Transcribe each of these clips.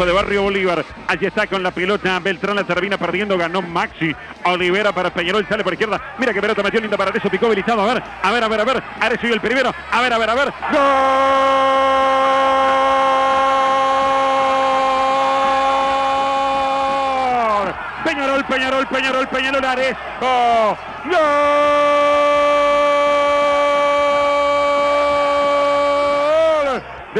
De Barrio Bolívar. Allí está con la pelota. Beltrán la termina perdiendo. Ganó Maxi. Olivera para Peñarol. Sale por izquierda. Mira que pelota metió linda para Arezo. Picó habilitado. A ver, a ver, a ver, a ver. Arezo y el primero. A ver, a ver, a ver. ¡Gol! Peñarol, Peñarol, Peñarol, Peñarol. Arezo. ¡Gol!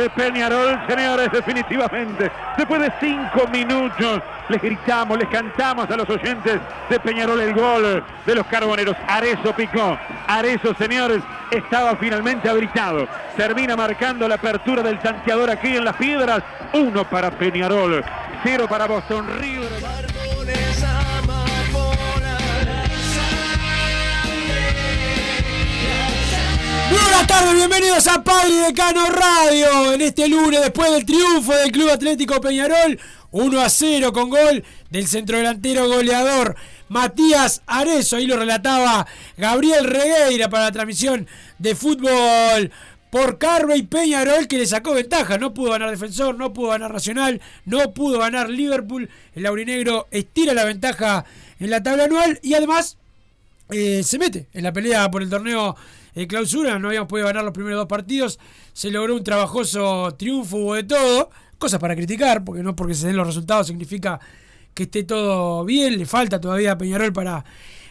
De Peñarol, señores, definitivamente. Después de cinco minutos, les gritamos, les cantamos a los oyentes de Peñarol el gol de los carboneros. Arezo picó. Arezo, señores, estaba finalmente habilitado. Termina marcando la apertura del tanteador aquí en las piedras. Uno para Peñarol, cero para Boston River. Buenas tardes, bienvenidos a Padre Decano Radio. En este lunes, después del triunfo del Club Atlético Peñarol, 1 a 0 con gol del centrodelantero goleador Matías Arezo. Ahí lo relataba Gabriel Regueira para la transmisión de fútbol por Carve y Peñarol que le sacó ventaja. No pudo ganar Defensor, no pudo ganar Nacional, no pudo ganar Liverpool. El aurinegro estira la ventaja en la tabla anual y además eh, se mete en la pelea por el torneo eh, clausura. No habíamos podido ganar los primeros dos partidos. Se logró un trabajoso triunfo, de todo. Cosas para criticar, porque no porque se den los resultados significa que esté todo bien. Le falta todavía a Peñarol para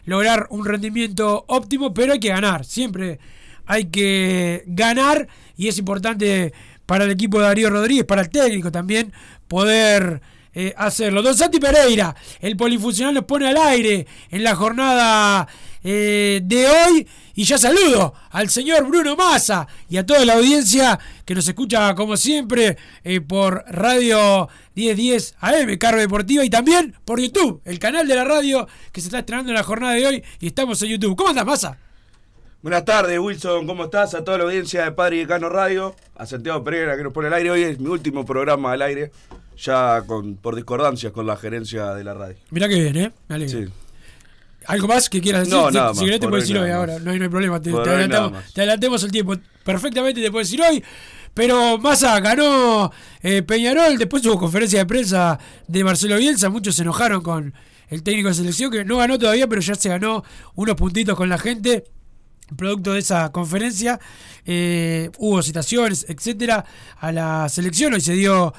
lograr un rendimiento óptimo, pero hay que ganar. Siempre hay que ganar y es importante para el equipo de Darío Rodríguez, para el técnico también, poder eh, hacerlo. Don Santi Pereira, el polifuncional nos pone al aire en la jornada eh, de hoy. Y ya saludo al señor Bruno Massa y a toda la audiencia que nos escucha como siempre eh, por Radio 1010 AM, Carve Deportiva, y también por YouTube, el canal de la radio que se está estrenando en la jornada de hoy y estamos en YouTube. ¿Cómo andas, Massa? Buenas tardes, Wilson, ¿cómo estás? A toda la audiencia de Padre y Decano Radio, a Santiago Pereira que nos pone al aire. Hoy es mi último programa al aire, ya con, por discordancias con la gerencia de la radio. Mirá que bien, ¿eh? Me alegro. Sí. ¿Algo más que quieras decir? No, Si- nada si más, querés te puedes decir hoy ahora, no hay, no hay problema, te, adelantamos, te adelantemos el tiempo. Perfectamente te puedo decir hoy, pero Massa ganó eh, Peñarol, después hubo conferencia de prensa de Marcelo Bielsa, muchos se enojaron con el técnico de selección, que no ganó todavía, pero ya se ganó unos puntitos con la gente. Producto de esa conferencia, eh, hubo citaciones, etcétera, a la selección. Hoy se dio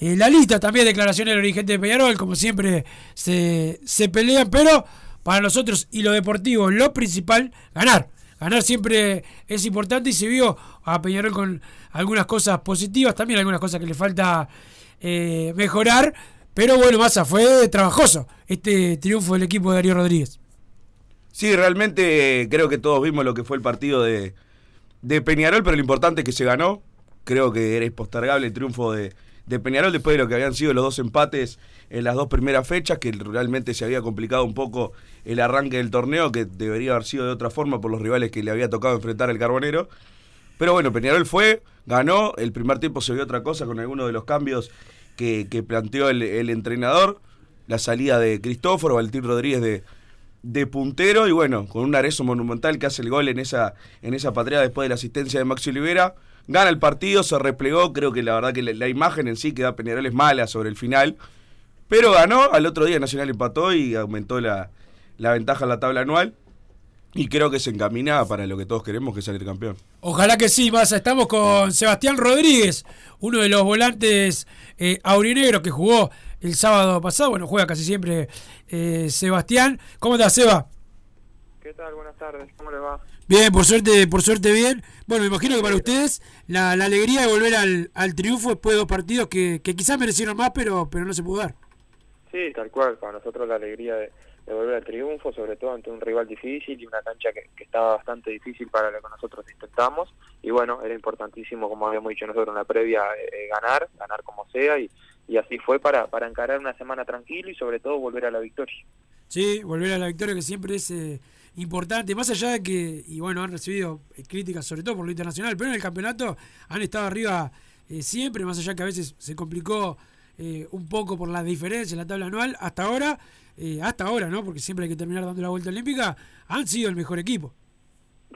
eh, la lista, también declaraciones del dirigente de Peñarol, como siempre se, se pelean, pero para nosotros y lo deportivo, lo principal, ganar. ganar siempre es importante y se vio a Peñarol con algunas cosas positivas, también algunas cosas que le falta eh, mejorar, pero bueno, Massa, fue trabajoso este triunfo del equipo de Darío Rodríguez. Sí, realmente eh, creo que todos vimos lo que fue el partido de, de Peñarol, pero lo importante es que se ganó. Creo que era impostergable el triunfo de, de Peñarol después de lo que habían sido los dos empates en las dos primeras fechas, que realmente se había complicado un poco el arranque del torneo, que debería haber sido de otra forma por los rivales que le había tocado enfrentar el Carbonero. Pero bueno, Peñarol fue, ganó, el primer tiempo se vio otra cosa con algunos de los cambios que, que planteó el, el entrenador, la salida de Cristóforo, Valentín Rodríguez de, de puntero y bueno, con un Arezo monumental que hace el gol en esa, en esa patria después de la asistencia de Maxi Olivera. Gana el partido, se replegó, creo que la verdad que la, la imagen en sí que da Peñarol es mala sobre el final, pero ganó, al otro día Nacional empató y aumentó la, la ventaja en la tabla anual y creo que se encamina para lo que todos queremos, que es salir campeón. Ojalá que sí, Massa. Estamos con Sebastián Rodríguez, uno de los volantes eh, aurinegros que jugó el sábado pasado. Bueno, juega casi siempre eh, Sebastián. ¿Cómo estás, Seba? ¿Qué tal? Buenas tardes. ¿Cómo le va? Bien, por suerte, por suerte bien. Bueno, me imagino que para ustedes la, la alegría de volver al, al triunfo después de dos partidos que, que quizás merecieron más, pero, pero no se pudo dar. Sí, tal cual. Para nosotros la alegría de, de volver al triunfo, sobre todo ante un rival difícil y una cancha que, que estaba bastante difícil para lo que nosotros intentamos. Y bueno, era importantísimo, como habíamos dicho nosotros en la previa, eh, ganar, ganar como sea. Y, y así fue para, para encarar una semana tranquila y sobre todo volver a la victoria. Sí, volver a la victoria que siempre es eh, importante, más allá de que, y bueno, han recibido eh, críticas sobre todo por lo internacional, pero en el campeonato han estado arriba eh, siempre, más allá que a veces se complicó eh, un poco por la diferencia en la tabla anual, hasta ahora, eh, hasta ahora, ¿no? Porque siempre hay que terminar dando la vuelta olímpica, han sido el mejor equipo.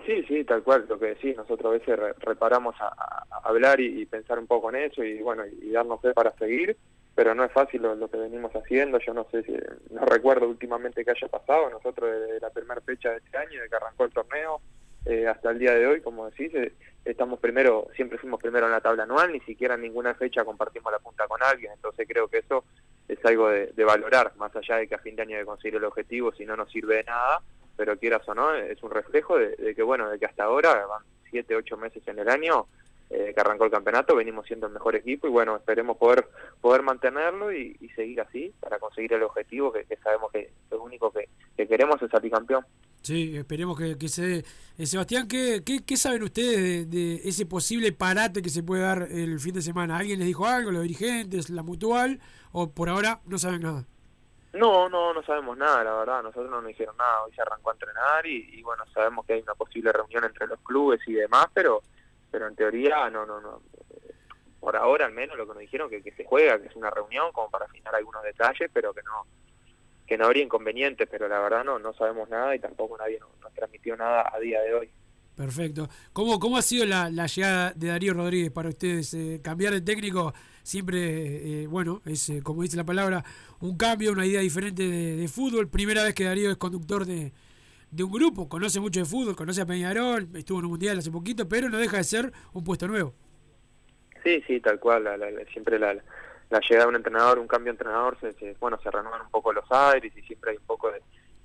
Sí, sí, tal cual, lo que decís, nosotros a veces re- reparamos a, hablar y, pensar un poco en eso y bueno, y darnos fe para seguir, pero no es fácil lo, que venimos haciendo, yo no sé si, no recuerdo últimamente que haya pasado, nosotros desde la primera fecha de este año, de que arrancó el torneo, eh, hasta el día de hoy, como decís, eh, estamos primero, siempre fuimos primero en la tabla anual, ni siquiera en ninguna fecha compartimos la punta con alguien, entonces creo que eso es algo de, de valorar, más allá de que a fin de año hay que conseguir el objetivo, si no nos sirve de nada, pero quieras o no, es un reflejo de, de que, bueno, de que hasta ahora, van siete, ocho meses en el año, eh, que arrancó el campeonato, venimos siendo el mejor equipo y bueno, esperemos poder poder mantenerlo y, y seguir así para conseguir el objetivo que, que sabemos que lo único que, que queremos es salir campeón. Sí, esperemos que, que se dé. Eh, Sebastián, ¿qué, qué, qué saben ustedes de, de ese posible parate que se puede dar el fin de semana? ¿Alguien les dijo algo, los dirigentes, la mutual? ¿O por ahora no saben nada? No, no, no sabemos nada, la verdad, nosotros no nos dijeron nada, hoy se arrancó a entrenar y, y bueno, sabemos que hay una posible reunión entre los clubes y demás, pero pero en teoría no, no, no, por ahora al menos lo que nos dijeron que, que se juega, que es una reunión como para afinar algunos detalles, pero que no que no habría inconvenientes, pero la verdad no no sabemos nada y tampoco nadie nos, transmitió nada a día de hoy. Perfecto. ¿Cómo, cómo ha sido la, llegada de Darío Rodríguez para ustedes? Eh, cambiar de técnico siempre, eh, bueno, es eh, como dice la palabra, un cambio, una idea diferente de fútbol. Primera vez que Darío es conductor de, de un grupo, conoce mucho de fútbol, conoce a Peñarol, estuvo en un mundial hace poquito, pero no deja de ser un puesto nuevo. Sí, sí, tal cual. la- la- siempre la, la llegada de un entrenador, un cambio de entrenador, se, bueno, se renuevan un poco los aires y siempre hay un poco de,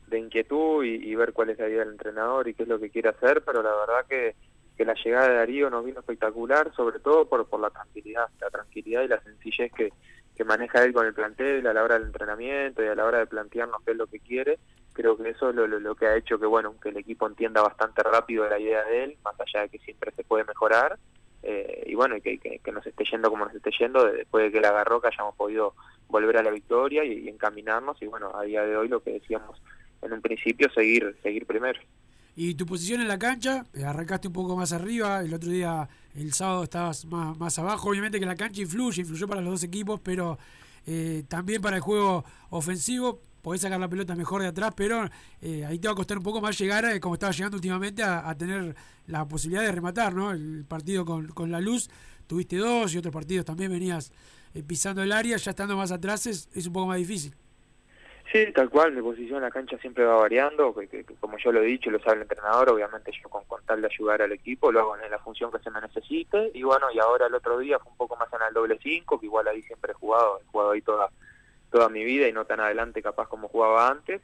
de inquietud y, y ver cuál es la idea del entrenador y qué es lo que quiere hacer, pero la verdad que, que la llegada de Darío nos vino espectacular, sobre todo por, por la tranquilidad, la tranquilidad y la sencillez que, que maneja él con el plantel a la hora del entrenamiento y a la hora de plantearnos qué es lo que quiere. Creo que eso es lo, lo, que ha hecho que bueno que el equipo entienda bastante rápido la idea de él, más allá de que siempre se puede mejorar eh, y bueno, que, que, que nos esté yendo como nos esté yendo, de- después de que la agarró, que hayamos podido volver a la victoria y, y encaminarnos, y bueno, a día de hoy lo que decíamos en un principio, seguir seguir primero. Y tu posición en la cancha, eh, arrancaste un poco más arriba, el otro día, el sábado, estabas más, más abajo. Obviamente que la cancha influye, influyó para los dos equipos, pero eh, también para el juego ofensivo. Podés sacar la pelota mejor de atrás, pero eh, ahí te va a costar un poco más llegar, eh, como estaba llegando últimamente, a, a tener la posibilidad de rematar, ¿no? El partido con, con la luz, tuviste dos y otros partidos también venías eh, pisando el área, ya estando más atrás es, es un poco más difícil. Sí, tal cual, mi posición en la cancha siempre va variando, que, como yo lo he dicho, lo sabe el entrenador, obviamente yo con, con tal de ayudar al equipo lo hago en la función que se me necesite, y bueno, y ahora el otro día fue un poco más en el doble 5, que igual ahí siempre he jugado, he jugado ahí toda, toda mi vida y no tan adelante capaz como jugaba antes,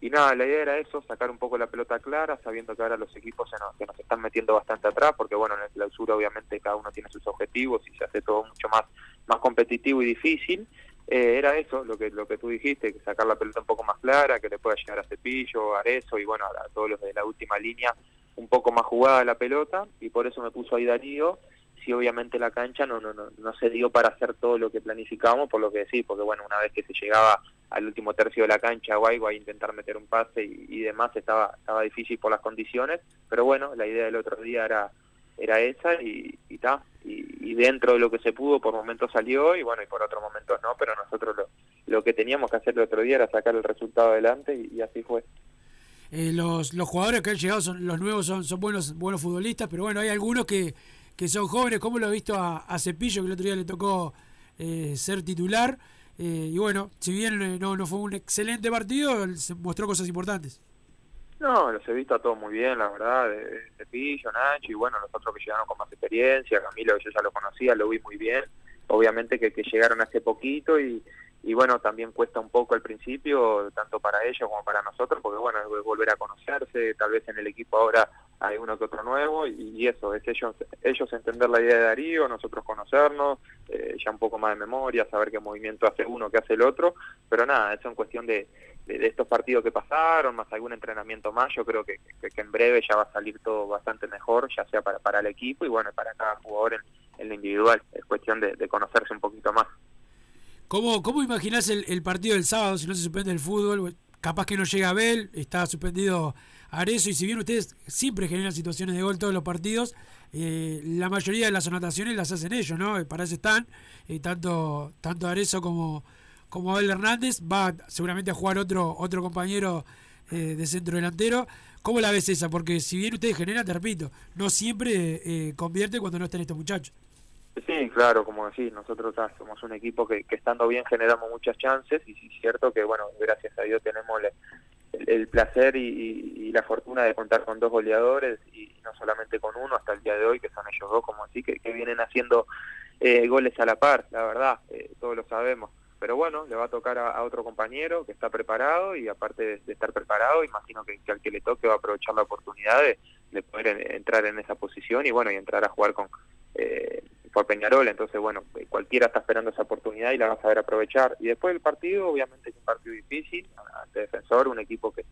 y nada, la idea era eso, sacar un poco la pelota clara, sabiendo que ahora los equipos se nos, se nos están metiendo bastante atrás, porque bueno, en el clausura obviamente cada uno tiene sus objetivos y se hace todo mucho más, más competitivo y difícil. Eh, era eso, lo que lo que tú dijiste, que sacar la pelota un poco más clara, que le pueda llegar a Cepillo, a Arezo y bueno, a, todos los de la última línea, un poco más jugada la pelota, y por eso me puso ahí Darío, si obviamente la cancha no, no, no, no se dio para hacer todo lo que planificamos, por lo que decís, porque bueno, una vez que se llegaba al último tercio de la cancha o a intentar meter un pase y, y demás estaba estaba difícil por las condiciones, pero bueno, la idea del otro día era era esa y y, ta, y, dentro de lo que se pudo por momentos salió y bueno, y por otros momentos no, pero nosotros lo, lo que teníamos que hacer el otro día era sacar el resultado adelante y, y así fue. Eh, los, los jugadores que han llegado, son los nuevos son, son buenos buenos futbolistas, pero bueno, hay algunos que, que son jóvenes, como lo he visto a, a Cepillo, que el otro día le tocó eh, ser titular. Eh, y bueno, si bien eh, no, no fue un excelente partido, se mostró cosas importantes. No, los he visto a todos muy bien, la verdad, Cepillo, Nacho y bueno, los otros que llegaron con más experiencia, Camilo yo ya lo conocía, lo vi muy bien, obviamente que, que llegaron hace poquito y, y bueno, también cuesta un poco al principio, tanto para ellos como para nosotros, porque bueno, es volver a conocerse, tal vez en el equipo ahora hay uno que otro nuevo y, eso, es ellos ellos entender la idea de Darío, nosotros conocernos, eh, ya un poco más de memoria, saber qué movimiento hace uno, qué hace el otro, pero nada, eso en cuestión de, de, de estos partidos que pasaron, más algún entrenamiento más, yo creo que, que, en breve ya va a salir todo bastante mejor, ya sea para, para el equipo y bueno, para cada jugador en, en lo individual, es cuestión de, de conocerse un poquito más. ¿Cómo, cómo imaginás el, el, partido del sábado si no se suspende el fútbol? Capaz que no llega Abel, está suspendido Arezo, y si bien ustedes siempre generan situaciones de gol todos los partidos, eh, la mayoría de las anotaciones las hacen ellos, ¿no? Para eso están, eh, tanto, tanto Arezo como, como Abel Hernández, va seguramente a jugar otro, otro compañero eh, de centro delantero. ¿Cómo la ves esa? Porque si bien ustedes generan, te repito, no siempre eh, convierte cuando no están estos muchachos. Sí, claro, como decís, nosotros somos un equipo que, que estando bien generamos muchas chances y es cierto que, bueno, gracias a Dios tenemos el, placer y, y, la fortuna de contar con dos goleadores y no solamente con uno hasta el día de hoy, que son ellos dos, como así, que, que vienen haciendo eh, goles a la par, la verdad, eh, todos lo sabemos. Pero bueno, le va a tocar a, otro compañero que está preparado y aparte de, estar preparado, imagino que, al que le toque va a aprovechar la oportunidad de, de poder en, entrar en esa posición y bueno, y entrar a jugar con... Eh, por Peñarol, entonces bueno, cualquiera está esperando esa oportunidad y la va a saber aprovechar. Y después del partido, obviamente es un partido difícil, ante Defensor, un equipo que,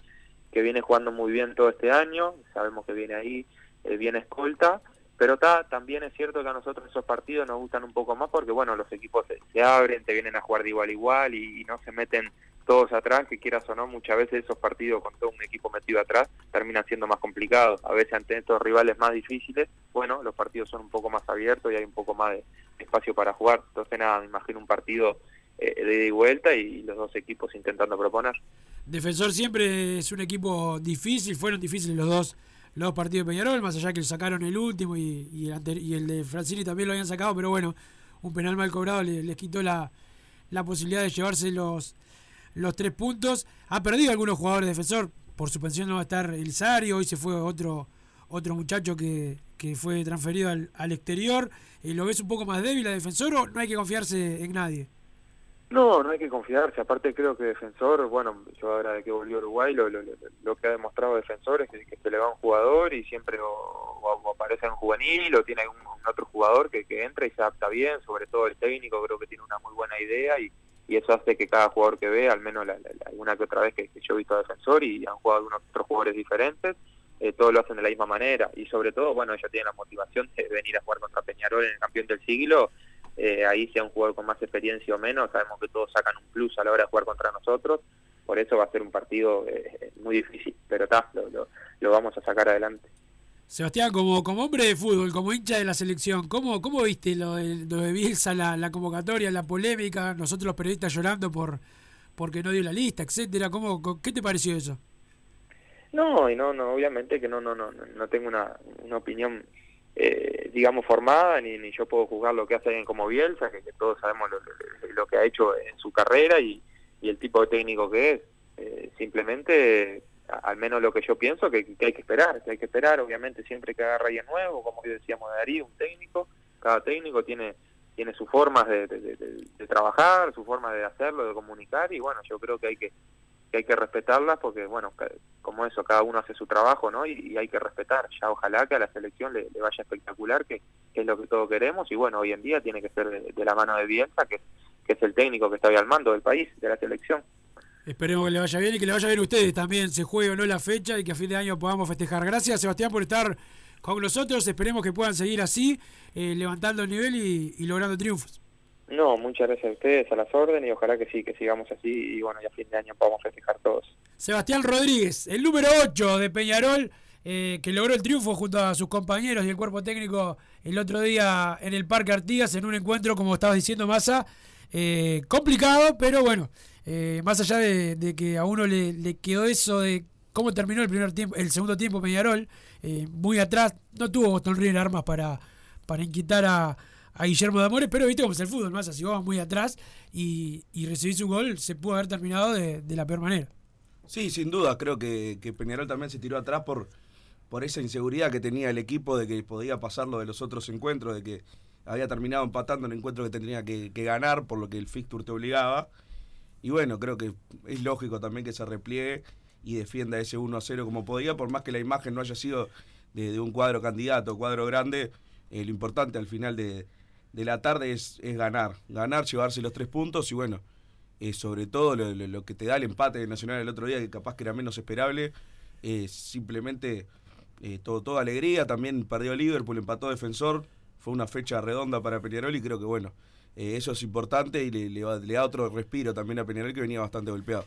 que viene jugando muy bien todo este año, sabemos que viene ahí, eh, viene escolta, pero ta, también es cierto que a nosotros esos partidos nos gustan un poco más porque bueno, los equipos se, se abren, te vienen a jugar de igual a igual y, y no se meten todos atrás, que quieras o no, muchas veces esos partidos con todo un equipo metido atrás terminan siendo más complicados. A veces ante estos rivales más difíciles, bueno, los partidos son un poco más abiertos y hay un poco más de espacio para jugar. Entonces, nada, me imagino un partido eh, de ida y vuelta y los dos equipos intentando proponer. Defensor siempre es un equipo difícil, fueron difíciles los dos los dos partidos de Peñarol, más allá que sacaron el último y, el, y el de Francini también lo habían sacado, pero bueno, un penal mal cobrado les, les quitó la, la posibilidad de llevarse los los tres puntos. Ha perdido algunos jugadores defensor. Por suspensión no va a estar el Sari. Hoy se fue otro otro muchacho que, que fue transferido al, al exterior. Eh, ¿Lo ves un poco más débil a defensor o no hay que confiarse en nadie? No, no hay que confiarse. Aparte creo que Defensor, bueno, yo ahora de que volvió Uruguay, lo, lo, lo, que ha demostrado Defensor es que, que, se le va un jugador y siempre o, aparece en juvenil o tiene un otro jugador que, que entra y se adapta bien, sobre todo el técnico creo que tiene una muy buena idea y, y eso hace que cada jugador que ve, al menos alguna que otra vez que, yo he visto a defensor y han jugado algunos otros jugadores diferentes, eh, todos lo hacen de la misma manera. Y sobre todo, bueno, ellos tienen la motivación de venir a jugar contra Peñarol en el campeón del siglo. Eh, ahí sea un jugador con más experiencia o menos, sabemos que todos sacan un plus a la hora de jugar contra nosotros. Por eso va a ser un partido eh, muy difícil, pero está, lo, lo, lo vamos a sacar adelante. Sebastián, como, como hombre de fútbol, como hincha de la selección, ¿cómo, cómo viste lo de, lo de Bielsa, la, la, convocatoria, la polémica, nosotros los periodistas llorando por porque no dio la lista, etcétera? ¿Cómo, ¿Qué te pareció eso? No, y no, no, obviamente que no, no, no, no tengo una, una opinión, eh, digamos, formada, ni, yo puedo juzgar lo que hace alguien como Bielsa, que, todos sabemos lo, que ha hecho en su carrera y, y el tipo de técnico que es. Eh, simplemente al menos lo que yo pienso, que, que, hay que esperar, que hay que esperar, obviamente siempre que agarra alguien nuevo, como decíamos de Darío, un técnico, cada técnico tiene tiene sus formas de, trabajar, su forma de hacerlo, de comunicar, y bueno, yo creo que hay que hay que respetarlas porque, bueno, como eso, cada uno hace su trabajo, ¿no? Y, y hay que respetar. Ya ojalá que a la selección le, le vaya espectacular, que, es lo que todos queremos. Y bueno, hoy en día tiene que ser de, la mano de Bielsa, que, que es el técnico que está hoy al mando del país, de la selección. Esperemos que le vaya bien y que le vaya bien a ustedes también. Se juegue o no la fecha y que a fin de año podamos festejar. Gracias, Sebastián, por estar con nosotros. Esperemos que puedan seguir así, eh, levantando el nivel y, y logrando triunfos. No, muchas gracias a ustedes, a las órdenes, y ojalá que sí, que sigamos así, y bueno, y a fin de año podamos festejar todos. Sebastián Rodríguez, el número 8 de Peñarol, eh, que logró el triunfo junto a sus compañeros y el cuerpo técnico el otro día en el Parque Artigas, en un encuentro, como estabas diciendo, Massa, eh, complicado, pero bueno, eh, más allá de, que a uno le, quedó eso de cómo terminó el primer tiempo, el segundo tiempo Peñarol, eh, muy atrás, no tuvo Boston River armas para, para inquietar a, Guillermo de Amores, pero viste cómo es el fútbol, Massa, si vos vas muy atrás y, y recibís un gol, se pudo haber terminado de, la peor manera. Sí, sin duda, creo que, Peñarol también se tiró atrás por, por esa inseguridad que tenía el equipo de que podía pasar lo de los otros encuentros, de que había terminado empatando el encuentro que tenía que, que ganar por lo que el fixture te obligaba. Y bueno, creo que es lógico también que se repliegue y defienda ese 1 a 0 como podía, por más que la imagen no haya sido de, un cuadro candidato, cuadro grande, eh, lo importante al final de, de la tarde es, ganar, ganar, llevarse los tres puntos y bueno, eh, sobre todo lo que te da el empate de Nacional el otro día, que capaz que era menos esperable, eh, simplemente eh, todo, toda alegría, también perdió Liverpool, empató Defensor, fue una fecha redonda para Peñarol y creo que bueno, eh, eso es importante y le, le va- le da otro respiro también a Peñarol que venía bastante golpeado.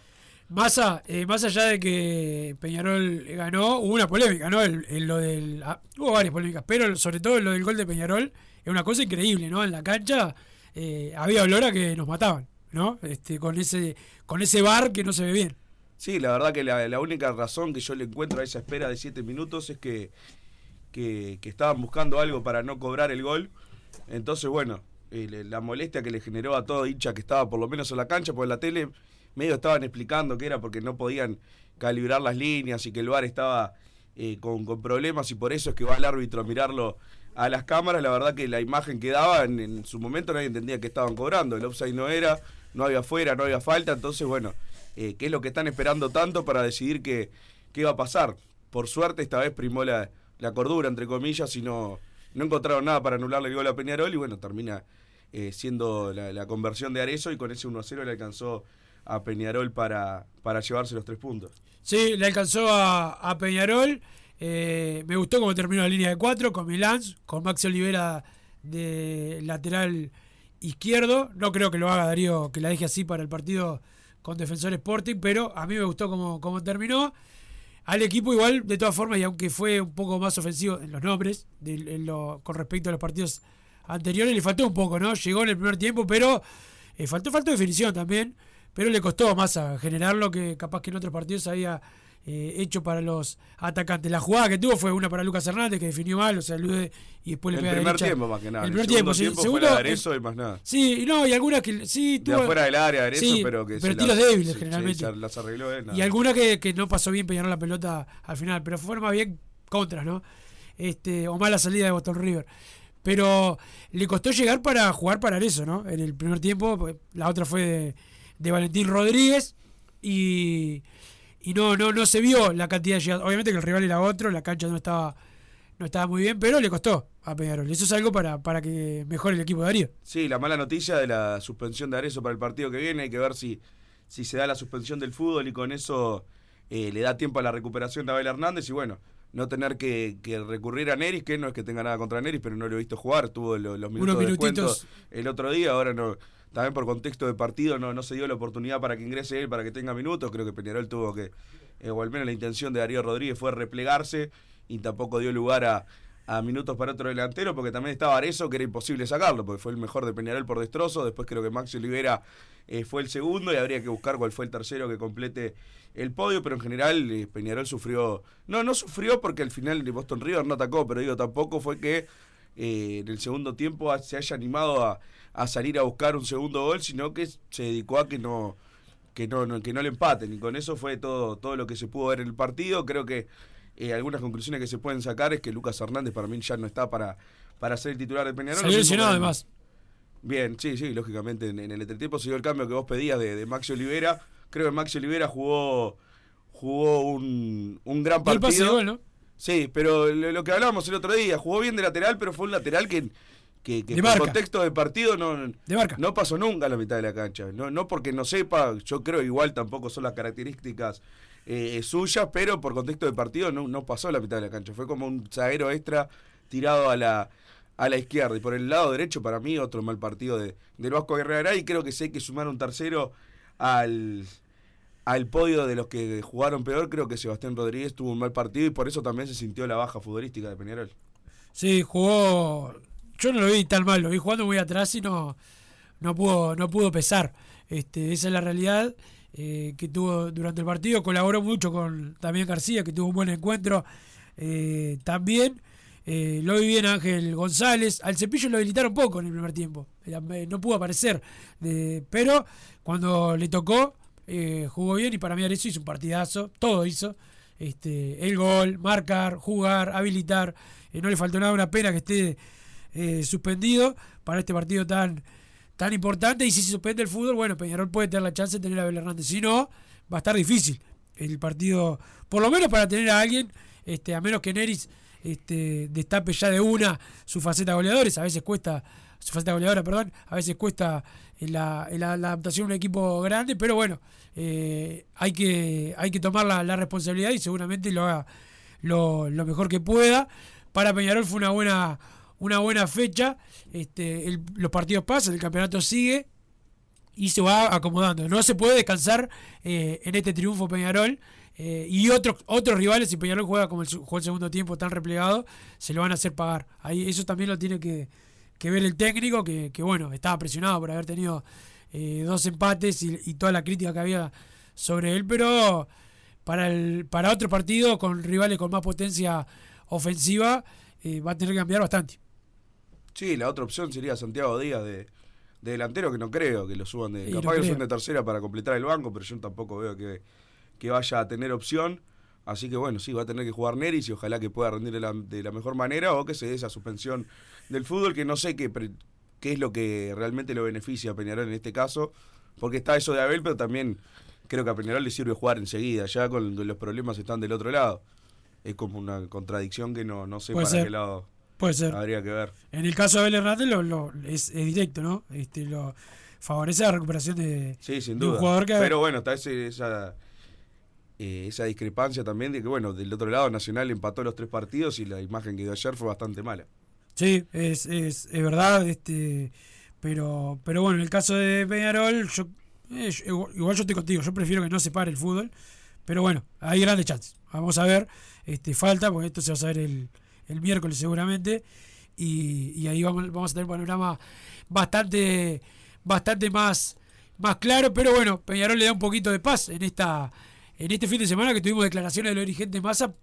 Massa, eh, más allá de que Peñarol ganó, hubo una polémica, ¿no? El, el- lo del, ah, hubo varias polémicas, pero sobre todo lo del gol de Peñarol es una cosa increíble, ¿no? En la cancha eh, había olor a que nos mataban, ¿no? Este, con ese con ese bar que no se ve bien. Sí, la verdad que la, la única razón que yo le encuentro a esa espera de siete minutos es que, que, que estaban buscando algo para no cobrar el gol. Entonces, bueno, eh, la molestia que le generó a todo hincha que estaba por lo menos en la cancha, porque en la tele medio estaban explicando que era porque no podían calibrar las líneas y que el VAR estaba eh, con, con problemas y por eso es que va el árbitro a mirarlo a las cámaras. La verdad que la imagen que daba en, en su momento nadie entendía que estaban cobrando. El offside no era, no había fuera, no había falta. Entonces, bueno, eh, ¿qué es lo que están esperando tanto para decidir qué, qué va a pasar? Por suerte, esta vez primó la, la cordura, entre comillas, y no, no encontraron nada para anularle el gol a Peñarol. Y bueno, termina eh, siendo la, conversión de Arezo y con ese 1 a 0 le alcanzó a Peñarol para, para llevarse los tres puntos. Sí, le alcanzó a, Peñarol. Eh, me gustó cómo terminó la línea de cuatro con Milans, con Maxi Olivera de lateral izquierdo. No creo que lo haga Darío, que la deje así para el partido con Defensor Sporting, pero a mí me gustó cómo, cómo terminó. Al equipo igual, de todas formas, y aunque fue un poco más ofensivo en los nombres, con respecto a los partidos anteriores, le faltó un poco, ¿no? Llegó en el primer tiempo, pero eh, faltó, faltó definición también, pero le costó más a generar lo que capaz que en otros partidos había eh, hecho para los atacantes. La jugada que tuvo fue una para Lucas Hernández, que definió mal, o sea, Lude, y después le El pega primer derecha. tiempo, más que nada. El El primer segundo tiempo, fue Segundo, la de Arezzo y más nada. Sí, y no, y algunas que sí De tuvo. afuera del área, Arezzo, sí, pero que pero tiros las- débiles sí, generalmente. sí, las arregló él, nada. Y alguna que, que no pasó bien Peñarol la pelota al final, pero fueron más bien contras, ¿no? Este, o mala salida de Boston River. Pero le costó llegar para jugar para eso, ¿no? En el primer tiempo, porque la otra fue de, Valentín Rodríguez y, y no, no, no se vio la cantidad de llegadas. Obviamente que el rival era otro, la cancha no estaba, no estaba muy bien, pero le costó a Peñarol. Eso es algo para, para que mejore el equipo de Darío. Sí, la mala noticia de la suspensión de Arezzo para el partido que viene. Hay que ver si, si se da la suspensión del fútbol y con eso eh, le da tiempo a la recuperación de Abel Hernández. Y bueno, no tener que, que recurrir a Neris, que no es que tenga nada contra Neris, pero no lo he visto jugar. Tuvo lo- los minutos descuento minutitos. el otro día. Ahora no. También por contexto de partido no, no se dio la oportunidad para que ingrese él, para que tenga minutos. Creo que Peñarol tuvo que, eh, o al menos la intención de Darío Rodríguez fue replegarse y tampoco dio lugar a, a minutos para otro delantero, porque también estaba Arezo, que era imposible sacarlo, porque fue el mejor de Peñarol por destrozo. Después creo que Maxi Olivera eh, fue el segundo y habría que buscar cuál fue el tercero que complete el podio, pero en general eh, Peñarol sufrió. No, no sufrió porque al final de Boston River no atacó, pero digo, tampoco fue que eh, en el segundo tiempo se haya animado a, a salir a buscar un segundo gol, sino que se dedicó a que no que no, no- que no le empaten y con eso fue todo todo lo que se pudo ver en el partido creo que eh, algunas conclusiones que se pueden sacar es que Lucas Hernández para mí ya no está para para ser el titular de Peñarol Salió lesionado además. Bien, sí, sí, lógicamente en, en el entretiempo se dio el cambio que vos pedías de, de Maxi Olivera, Creo que Maxi Olivera jugó jugó un, un gran Dio el partido. pase de gol, ¿no? Sí, pero lo, lo que hablábamos el otro día, jugó bien de lateral, pero fue un lateral que, que, que por contexto de partido no, De no pasó nunca a la mitad de la cancha. No, no porque no sepa, yo creo igual tampoco son las características eh, suyas, pero por contexto de partido no, no pasó la mitad de la cancha. Fue como un zaguero extra tirado a la, a la izquierda. Y por el lado derecho, para mí, otro mal partido de, del Vasco Guerrera. Y creo que hay que sumar un tercero al, al podio de los que jugaron peor. Creo que Sebastián Rodríguez tuvo un mal partido y por eso también se sintió la baja futbolística de Peñarol. Sí, jugó. Yo no lo vi tan mal, lo vi jugando muy atrás y no, no pudo, no pudo pesar. Este, esa es la realidad eh, que tuvo durante el partido. Colaboró mucho con Damián García, que tuvo un buen encuentro eh, también. Eh, lo vi bien Ángel González. Al cepillo lo habilitaron poco en el primer tiempo. No pudo aparecer. Pero cuando le tocó, jugó bien y para mí Arezzo hizo un partidazo. Todo hizo. Este, el gol, marcar, jugar, habilitar. No le faltó nada, una pena que esté suspendido para este partido tan, tan importante. Y si se suspende el fútbol, bueno, Peñarol puede tener la chance de tener a Abel Hernández. Si no, va a estar difícil el partido, por lo menos para tener a alguien, este, a menos que Neris este, destape ya de una su faceta goleadores. A veces cuesta, su faceta goleadora, perdón, a veces cuesta la- la adaptación a un equipo grande, pero bueno, eh, hay, que, hay que tomar la, la responsabilidad y seguramente lo haga lo, lo mejor que pueda. Para Peñarol fue una buena, una buena fecha. Este, el- los partidos pasan, el campeonato sigue y se va acomodando. No se puede descansar eh, en este triunfo Peñarol. eh, y otros otros rivales, si Peñarol juega como el, jugó el segundo tiempo tan replegado, se lo van a hacer pagar. Ahí Eso también lo tiene que, que ver el técnico, que, bueno, estaba presionado por haber tenido eh, dos empates y, y toda la crítica que había sobre él, pero para, el, para otro partido con rivales con más potencia ofensiva va a tener que cambiar bastante. Sí, la otra opción sería Santiago Díaz de, de delantero, que no creo que lo suban de. Sí, no capaz que suban de tercera para completar el banco, pero yo tampoco veo que, que vaya a tener opción. Así que bueno, sí, va a tener que jugar Neris y ojalá que pueda rendir de la, de la mejor manera o que se dé esa suspensión del fútbol, que no sé qué, pre- qué es lo que realmente lo beneficia a Peñarol en este caso, porque está eso de Abel, pero también creo que a Peñarol le sirve jugar enseguida, ya con, con los problemas están del otro lado. Es como una contradicción que no, no sé Puede para ser. qué lado Puede ser. habría que ver. En el caso de Abel Hernández lo, lo- es, es directo, ¿no? Este, lo favorece la recuperación de, Sí, sin de un duda. jugador que Pero bueno, está ese- esa, eh, esa discrepancia también de que, bueno, del otro lado Nacional empató los tres partidos y la imagen que dio ayer fue bastante mala. Sí, es, es, es verdad, este, pero, pero bueno, en el caso de Peñarol, yo, eh, yo- igual igual yo estoy contigo, yo prefiero que no se pare el fútbol, pero bueno, hay grandes chances. Vamos a ver, este, falta, porque esto se va a saber el, el miércoles seguramente, y, ahí vamos, vamos a tener panorama bastante, bastante más, más claro, pero bueno, Peñarol le da un poquito de paz en esta, en este fin de semana que tuvimos declaraciones de los dirigentes masa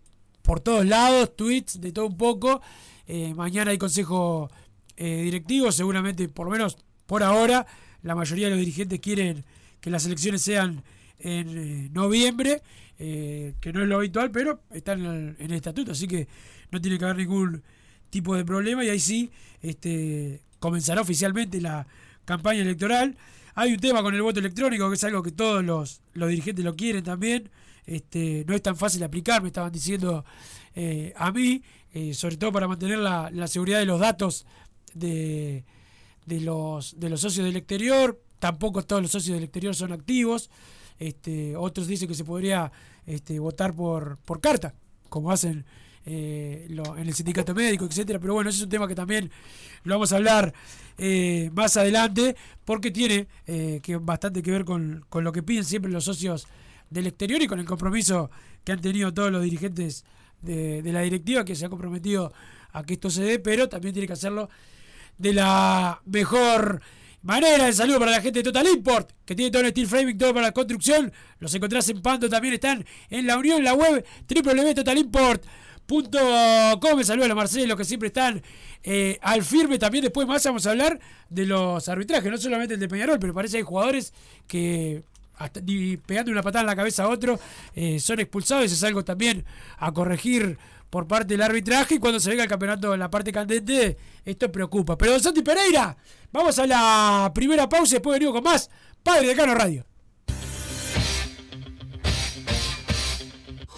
por todos lados, tweets, de todo un poco. Eh, mañana hay consejo eh, directivo, seguramente, por lo menos por ahora, la mayoría de los dirigentes quieren que las elecciones sean en eh, noviembre, eh, que no es lo habitual, pero el, en el estatuto, así que no tiene que haber ningún tipo de problema y ahí sí este, comenzará oficialmente la campaña electoral. Hay un tema con el voto electrónico, que es algo que todos los, los dirigentes lo quieren también. Este, no es tan fácil de aplicar, me estaban diciendo eh, a mí, eh, sobre todo para mantener la, la seguridad de los datos de, de, los, de los socios del exterior. Tampoco todos los socios del exterior son activos. Este, otros dicen que se podría este, votar por, por carta, como hacen eh, en el sindicato médico, etcétera. Pero bueno, ese es un tema que también lo vamos a hablar eh, más adelante, porque tiene eh, que bastante que ver con, con lo que piden siempre los socios del exterior y con el compromiso que han tenido todos los dirigentes de, de la directiva que se han comprometido a que esto se dé, pero también tiene que hacerlo de la mejor manera. El saludo para la gente de Total Import, que tiene todo el steel framing, todo para la construcción. Los encontrás en Pando, también están en la unión, en la web www.totalimport.com. El saludo a los Marcelo, que siempre están eh, al firme. También después más vamos a hablar de los arbitrajes, no solamente el de Peñarol, pero parece que hay jugadores que pegando una patada en la cabeza a otro, eh, son expulsados. Es algo también a corregir por parte del arbitraje. Y cuando se venga el campeonato en la parte candente, esto preocupa. Pero Don Santi Pereira, vamos a la primera pausa y después venimos con más Padre de Cano Radio.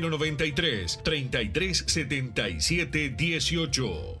093 33 77 18.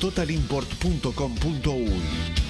www.totalimport.com.uy.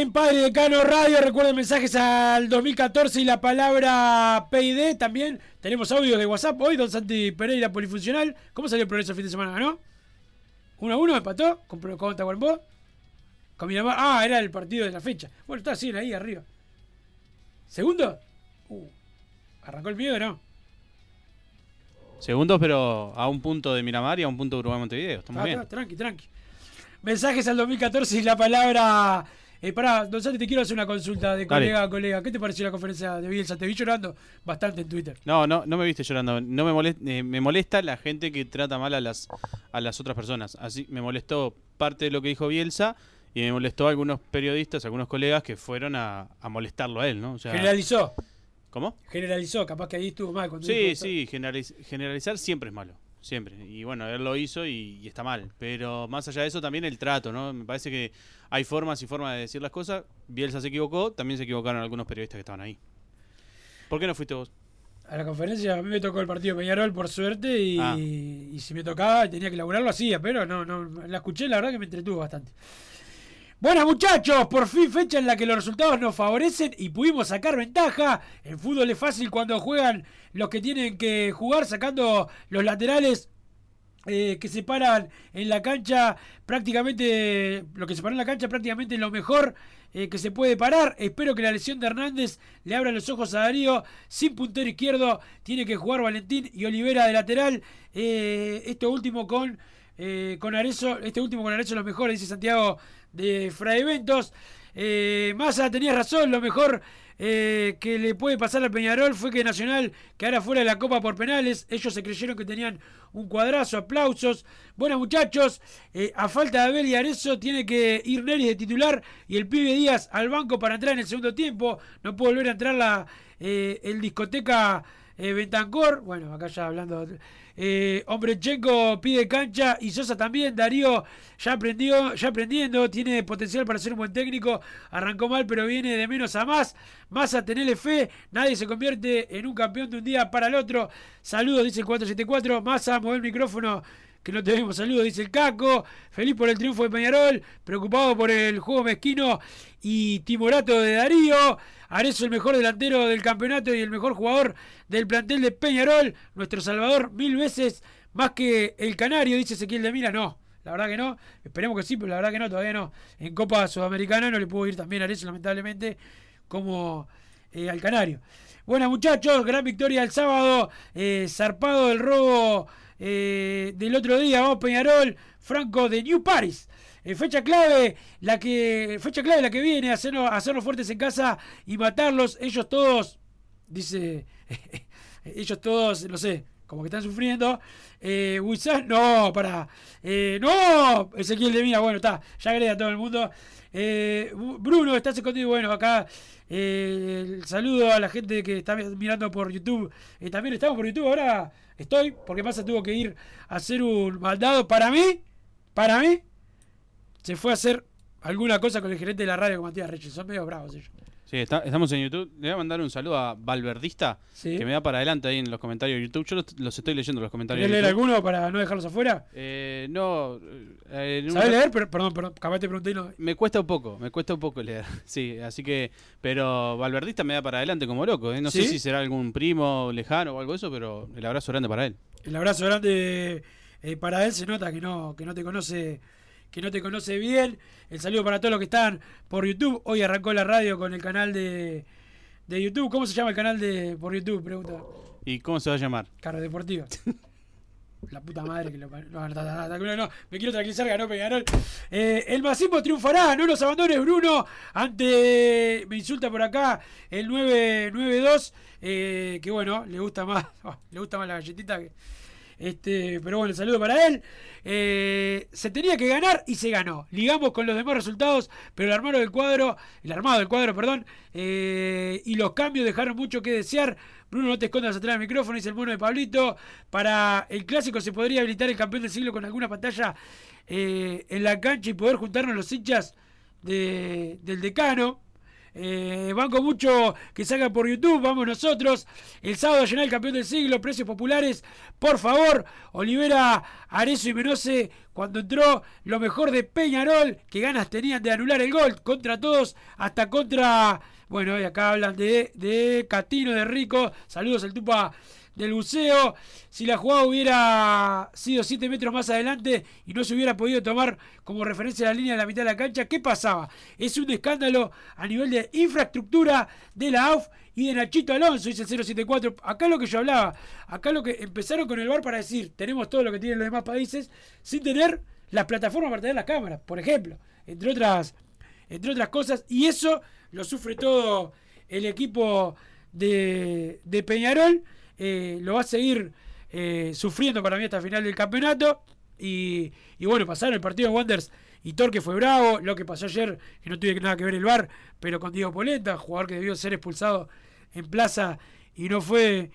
En Padre Decano Radio. Recuerden mensajes al 2014 y la palabra PID. También tenemos audios de WhatsApp. Hoy, Don Santi Pereira, polifuncional. ¿Cómo salió el progreso el fin de semana? ¿Ganó? ¿1 a 1? ¿Empató? ¿Con, con Tahuarembó? Con Miramar. Ah, era el partido de la fecha. Bueno, está así, ahí arriba. ¿Segundo? Uh, ¿Arrancó el miedo o no? Segundos, pero a un punto de Miramar y a un punto de Uruguay Montevideo. Estamos Ah, bien. está, tranqui, tranqui. Mensajes al 2014 y la palabra. Eh, pará, Don Santi, te quiero hacer una consulta de Dale. colega a colega. ¿Qué te pareció la conferencia de Bielsa? Te vi llorando bastante en Twitter. No, no, no me viste llorando. No me molesta, me molesta la gente que trata mal a las a las otras personas. Así me molestó parte de lo que dijo Bielsa y me molestó algunos periodistas, algunos colegas que fueron a, a molestarlo a él, ¿no? O sea, Generalizó. ¿Cómo? Generalizó, capaz que ahí estuvo mal. Cuando Sí, sí, generaliz- generalizar siempre es malo, siempre. Y bueno, él lo hizo y, y está mal. Pero más allá de eso también el trato, ¿no? Me parece que hay formas y formas de decir las cosas. Bielsa se equivocó, también se equivocaron algunos periodistas que estaban ahí. ¿Por qué no fuiste vos? A la conferencia a mí me tocó el partido Peñarol por suerte y, Ah. y si me tocaba tenía que laburar lo hacía, pero no, no, la escuché, la verdad que me entretuvo bastante. Buenas muchachos, por fin fecha en la que los resultados nos favorecen y pudimos sacar ventaja. El fútbol es fácil cuando juegan los que tienen que jugar, sacando los laterales eh, que separan en la cancha prácticamente, lo que separan en la cancha prácticamente lo mejor eh, que se puede parar. Espero que la lesión de Hernández le abra los ojos a Darío. Sin puntero izquierdo, tiene que jugar Valentín y Olivera de lateral. Eh, último con, eh, con Arezo, este último con Arezo lo mejor, dice Santiago de Fray Eventos. Eh, Massa, tenías razón, lo mejor eh, que le puede pasar al Peñarol fue que Nacional quedara fuera de la Copa por penales. Ellos se creyeron que tenían un cuadrazo, aplausos. Bueno, muchachos, eh, a falta de Abel y Arezo, tiene que ir Neris de titular y el pibe Díaz al banco para entrar en el segundo tiempo. No puede volver a entrar la, eh, el discoteca Bentancor. Bueno, acá ya hablando. Eh, Hombrechenko pide cancha y Sosa también. Darío ya aprendió, ya aprendiendo, tiene potencial para ser un buen técnico. Arrancó mal, pero viene de menos a más. Más a fe. Nadie se convierte en un campeón de un día para el otro. Saludos, dice el 474. Massa, mueve el micrófono. Que no te vemos, saludos, dice el Caco. Feliz por el triunfo de Peñarol. Preocupado por el juego mezquino y timorato de Darío. Arezo, el mejor delantero del campeonato y el mejor jugador del plantel de Peñarol. Nuestro Salvador, mil veces más que el Canario, dice Ezequiel de Mira. No, la verdad que no. Esperemos que sí, pero la verdad que no, todavía no. En Copa Sudamericana no le pudo ir también a Arezo, lamentablemente, como eh, al Canario. Bueno, muchachos, gran victoria el sábado. eh, zarpado el robo eh, del otro día. Vamos, Peñarol, Franco de New Paris. Eh, fecha clave, la que fecha clave la que viene, hacernos, hacernos fuertes en casa y matarlos. Ellos todos, dice, ellos todos, no sé, como que están sufriendo. Eh, no, para, eh, no, Ezequiel de Mina, bueno, está, ya agrega a todo el mundo. Eh, Bruno, estás escondido, bueno, acá eh, el saludo a la gente que está mirando por YouTube. Eh, también estamos por YouTube, ahora estoy, porque Massa tuvo que ir a hacer un maldado. Para mí, para mí, se fue a hacer alguna cosa con el gerente de la radio, con Matías Reyes. Son medio bravos ellos. Sí, está- estamos en YouTube. Le voy a mandar un saludo a Valverdista, Sí. que me da para adelante ahí en los comentarios de YouTube. Yo los, los estoy leyendo los comentarios. ¿Querés leer alguno para no dejarlos afuera? Eh, no. eh, en ¿Sabes una- leer? Pero, perdón, perdón, capaz te pregunté y no. Me cuesta un poco, me cuesta un poco leer. Sí, así que. Pero Valverdista me da para adelante como loco. ¿eh? No sé si será algún primo lejano o algo de eso, pero el abrazo grande para él. El abrazo grande eh, para él se nota que no, que no te conoce, que no te conoce bien. El saludo para todos los que están por YouTube. Hoy arrancó la radio con el canal de, de YouTube. ¿Cómo se llama el canal de por YouTube? Pregunta. ¿Y cómo se va a llamar? Carro Deportiva. La puta madre que lo no, no, no, me quiero tranquilizar, ganó Peñarol. Eh, el masismo triunfará, no los abandones, Bruno. Ante, me insulta por acá el 992, eh, que bueno, le gusta más, oh, le gusta más la galletita que. Este, pero bueno, saludo para él. Eh, se tenía que ganar y se ganó. Ligamos con los demás resultados, pero el armado del cuadro, el armado del cuadro, perdón, eh, y los cambios dejaron mucho que desear. Bruno, no te escondas atrás del micrófono, dice el mono de Pablito. Para el clásico se podría habilitar el campeón del siglo con alguna pantalla eh, en la cancha y poder juntarnos los hinchas de- del decano. Eh, banco mucho que salga por YouTube, vamos nosotros. El sábado llenar el campeón del siglo, precios populares, por favor. Olivera, Arezo y Menose, cuando entró lo mejor de Peñarol, que ganas tenían de anular el gol contra todos, hasta contra. Bueno, y acá hablan de, de Catino, de Rico. Saludos al Tupa del buceo. Si la jugada hubiera sido 7 metros más adelante y no se hubiera podido tomar como referencia la línea de la mitad de la cancha, ¿qué pasaba? Es un escándalo a nivel de infraestructura de la AUF y de Nachito Alonso, dice el 074. Acá lo que yo hablaba, acá lo que empezaron con el bar para decir, tenemos todo lo que tienen los demás países, sin tener las plataformas para tener las cámaras, por ejemplo, entre otras, entre otras cosas, y eso lo sufre todo el equipo de, de Peñarol eh, lo va a seguir eh, sufriendo para mí hasta el final del campeonato. Y, bueno, pasaron el partido de Wanderers y Torque fue bravo. Lo que pasó ayer, que no tuve nada que ver el bar, pero con Diego Polenta, jugador que debió ser expulsado en plaza y no fue.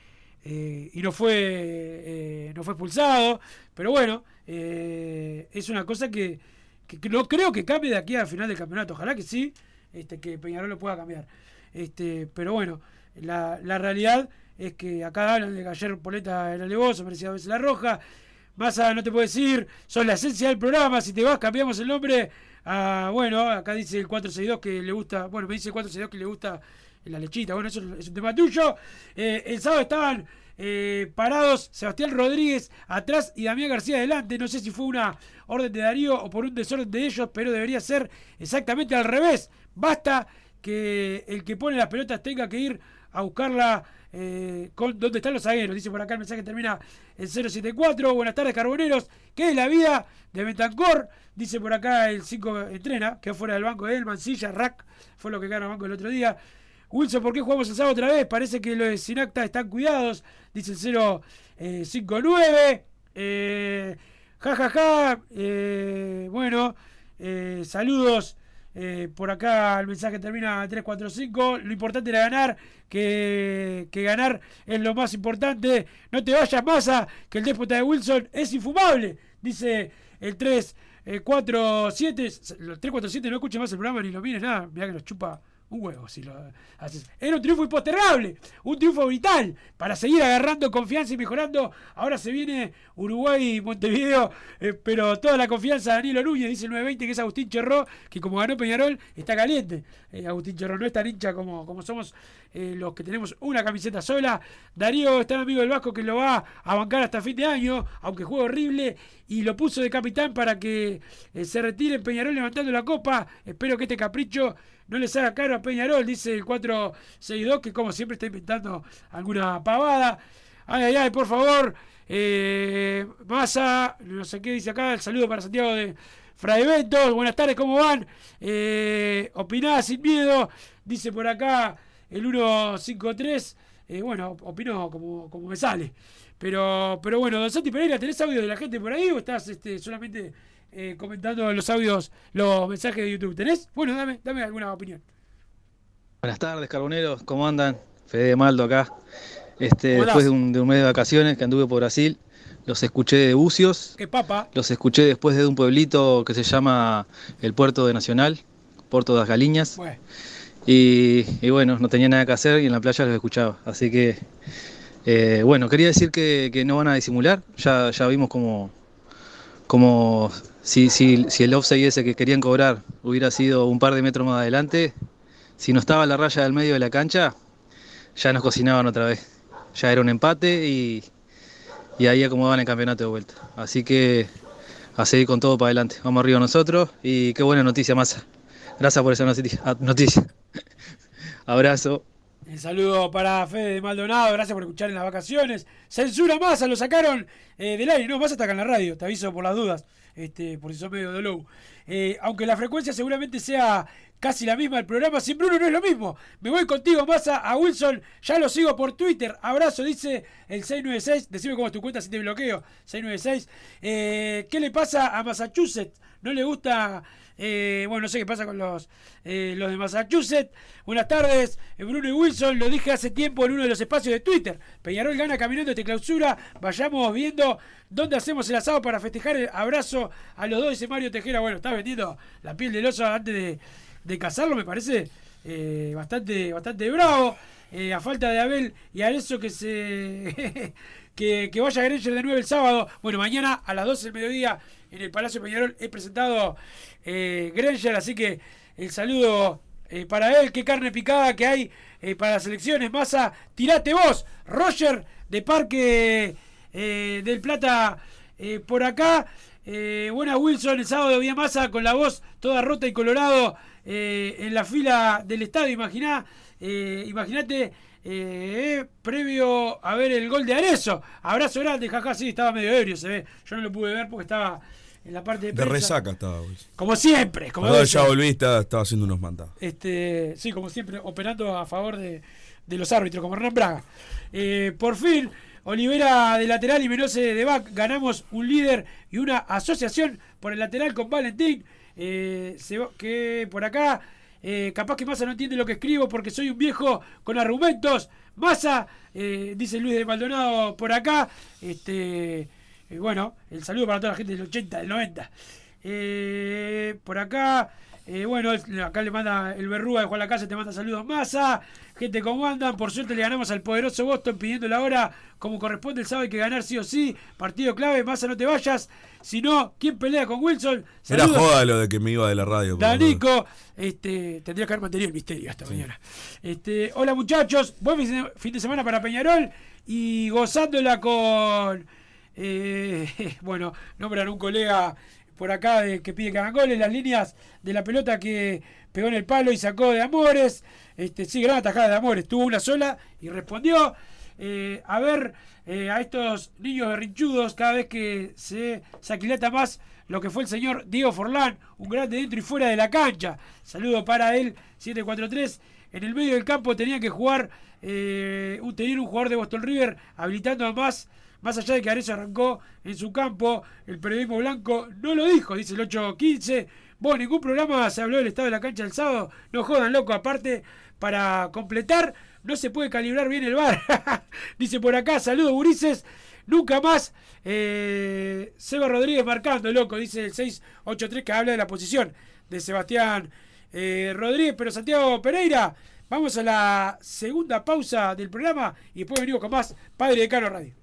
eh, y no fue no fue expulsado pero bueno es una cosa que, no creo que cambie de aquí al final del campeonato ojalá que sí este, que Peñarol lo pueda cambiar este, pero bueno la realidad es que acá hablan de que ayer Poleta era alevoso, merecía dos veces la roja. Massa no te puedo decir, son la esencia del programa. Si te vas, cambiamos el nombre. a, bueno, acá dice el 462 que le gusta. Bueno, me dice el 462 que le gusta la lechita. Bueno, eso es un tema tuyo. Eh, el sábado estaban eh, parados Sebastián Rodríguez atrás y Damián García adelante. No sé si fue una orden de Darío o por un desorden de ellos, pero debería ser exactamente al revés. Basta que el que pone las pelotas tenga que ir a buscarla eh, dónde están los zagueros. Dice por acá el mensaje termina en 074. Buenas tardes, carboneros. ¿Qué es la vida de Betancor? Dice por acá el 5 entrena, que fuera del banco de él, Mancilla, Rack, fue lo que ganó el banco el otro día. Wilson, ¿por qué jugamos el sábado otra vez? Parece que los de Sinacta están cuidados. Dice el 059. Eh, ja, ja, ja. Eh, bueno, eh, saludos. Eh, por acá el mensaje termina en 345. Lo importante era ganar, que, que ganar es lo más importante. No te vayas, masa, que el déspota de Wilson es infumable. Dice el 347. El 347 no escuches más el programa ni lo mires nada. Mira que nos chupa un huevo si lo haces. Era un triunfo impostergable, un triunfo vital para seguir agarrando confianza y mejorando. Ahora se viene Uruguay y Montevideo, eh, pero toda la confianza de Danilo Núñez, dice el 920, que es Agustín Cherró, que como ganó Peñarol, está caliente. Eh, Agustín Cherró no es tan hincha como, como somos eh, los que tenemos una camiseta sola. Darío está amigo del Vasco que lo va a bancar hasta fin de año, aunque juega horrible, y lo puso de capitán para que se retire Peñarol levantando la copa. Espero que este capricho no les haga caro a Peñarol, dice el 462, que como siempre está inventando alguna pavada. Ay, ay, ay, por favor. Eh, Massa, no sé qué dice acá, el saludo para Santiago de Fraiventos. Buenas tardes, ¿cómo van? Eh, opinada sin miedo, dice por acá el 153. Eh, bueno, opino como, como me sale. Pero, pero bueno, Don Santi Pereira, ¿tenés audio de la gente por ahí o estás este, solamente eh, comentando los audios, los mensajes de YouTube? ¿Tenés? Bueno, dame, dame alguna opinión. Buenas tardes, carboneros, ¿cómo andan? Fede Maldo acá. Este, ¿Cómo después de un, de un mes de vacaciones que anduve por Brasil, los escuché de Bucios, ¿Qué papa? los escuché después de un pueblito que se llama el Puerto de Nacional, Puerto das Galiñas. Bueno. Y, y bueno, no tenía nada que hacer y en la playa los escuchaba. Así que, eh, bueno, quería decir que, que no van a disimular. Ya, ya vimos como, como si, el offside ese que querían cobrar hubiera sido un par de metros más adelante, si no estaba la raya del medio de la cancha, ya nos cocinaban otra vez. Ya era un empate y, y ahí acomodaban el campeonato de vuelta. Así que a seguir con todo para adelante. Vamos arriba nosotros y qué buena noticia, Massa. Gracias por esa noticia. ah, noticia. Abrazo. El saludo para Fede de Maldonado, gracias por escuchar en las vacaciones. Censura Massa, lo sacaron eh, del aire. No, Massa está acá en la radio, te aviso por las dudas, este, por si sos medio de low. Eh, aunque la frecuencia seguramente sea casi la misma del programa, sin Bruno no es lo mismo. Me voy contigo, Massa, a Wilson, ya lo sigo por Twitter. Abrazo, dice el 696. Decime cómo es tu cuenta si te bloqueo. 696. Eh, ¿Qué le pasa a Massachusetts? ¿No le gusta eh, bueno, no sé qué pasa con los, eh, los de Massachusetts. Buenas tardes, eh, Bruno y Wilson. Lo dije hace tiempo en uno de los espacios de Twitter. Peñarol gana caminando este clausura. Vayamos viendo dónde hacemos el asado para festejar el abrazo a los dos, dice Mario Tejera. Bueno, está vendiendo la piel del oso antes de, de cazarlo, me parece. bastante, bastante bravo. a falta de Abel y Arezzo que se que, que vaya a Granger de 9 el sábado. Bueno, mañana a las 12 del mediodía en el Palacio Peñarol he presentado eh, así que el saludo eh, para él. Qué carne picada que hay eh, para las elecciones. Massa, tirate vos. Roger de Parque eh, del Plata por acá. Buena Wilson, el sábado había Massa con la voz toda rota y colorado en la fila del estadio. Imaginá, imagínate, previo a ver el gol de Arezzo. Abrazo grande, jaja, sí, estaba medio ebrio, se ve. Yo no lo pude ver porque estaba en la parte de resaca estaba. güey. Como siempre, como ya volví, estaba, estaba haciendo unos mandados. Este, sí, como siempre, operando a favor de, de los árbitros, como Hernán Braga. Eh, por fin, Olivera de lateral y Menose de back. Ganamos un líder y una asociación por el lateral con Valentín. Eh, se que por acá, eh, capaz que Massa no entiende lo que escribo porque soy un viejo con argumentos. Massa, dice Luis de Maldonado por acá. Este, eh, bueno, el saludo para toda la gente del 80, del 90. Eh, por acá, eh, bueno, acá le manda el Berrúa de Juan la Casa, te manda saludos Massa. Gente, ¿cómo andan? Por suerte le ganamos al poderoso Boston pidiendo la hora como corresponde el sábado hay que ganar sí o sí. Partido clave, Massa no te vayas. Si no, ¿quién pelea con Wilson? Era joda lo de que me iba de la radio. Danico, este, tendría que haber mantenido el misterio hasta mañana. Este, hola muchachos, buen fin de semana para Peñarol y gozándola con, eh, bueno, nombran un colega por acá de, que pide goles, las líneas de la pelota que pegó en el palo y sacó de Amores, este, sí, gran atajada de Amores, tuvo una sola y respondió. Eh, a ver eh, a estos niños berrinchudos cada vez que se, se aquilata más lo que fue el señor Diego Forlán, un grande dentro y fuera de la cancha. Saludo para él, 743. En el medio del campo tenía que jugar, un, un jugador de Boston River habilitando a más, más allá de que Arezzo arrancó en su campo. El periodismo blanco no lo dijo, dice el 815. Vos, ningún programa se habló del estado de la cancha el sábado. No jodan, loco. Aparte, para completar, no se puede calibrar bien el bar. Dice por acá, saludos, Gurises. Nunca más. Eh, Seba Rodríguez marcando, loco. Dice el 683 que habla de la posición de Sebastián eh, Rodríguez. Pero Santiago Pereira, vamos a la segunda pausa del programa y después venimos con más Padre de Cano Radio.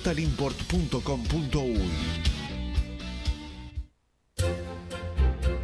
www.totalimport.com.uy.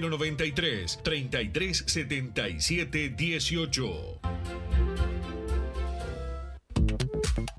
093 33 77 18.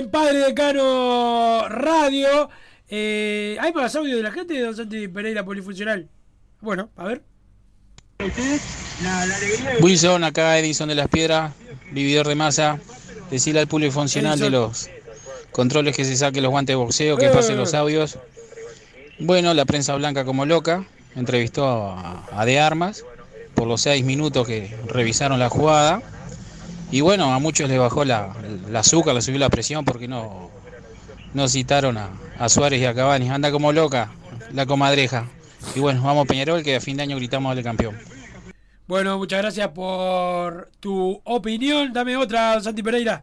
En Padre Decano Radio. Eh, ¿Hay más audio de la gente de Don Santi Pereira Polifuncional? Bueno, a ver. Wilson, acá Edison de las Piedras, vividor de masa. Decirle al público funcional de los controles que se saque los guantes de boxeo, que pase los audios. Bueno, la prensa blanca como loca entrevistó a, a De Armas por los seis minutos que revisaron la jugada. Y bueno, a muchos les bajó la, la azúcar, le subió la presión porque no, no citaron a, a Suárez y a Cavani. Anda como loca la comadreja. Y bueno, vamos Peñarol que a fin de año gritamos al campeón. Bueno, muchas gracias por tu opinión. Dame otra, Santi Pereira.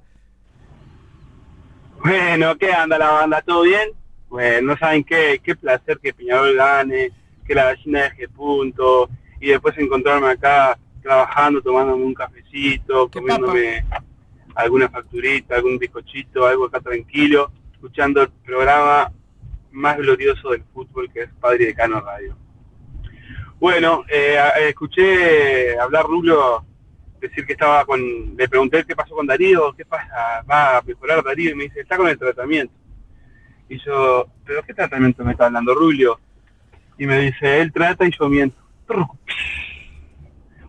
Bueno, ¿qué anda la banda? ¿Todo bien? Bueno, no saben qué, qué placer que Peñarol gane, que la gallina deje punto y después encontrarme acá trabajando, tomándome un cafecito, comiéndome alguna facturita, algún bizcochito, algo acá tranquilo, escuchando el programa más glorioso del fútbol que es Padre Decano Radio. Bueno, eh, escuché hablar Rulo decir que estaba con, le pregunté qué pasó con Darío, qué pasa, va a mejorar Darío y me dice, está con el tratamiento. Y yo, ¿pero qué tratamiento me está hablando Rulio? Y me dice, él trata y yo miento.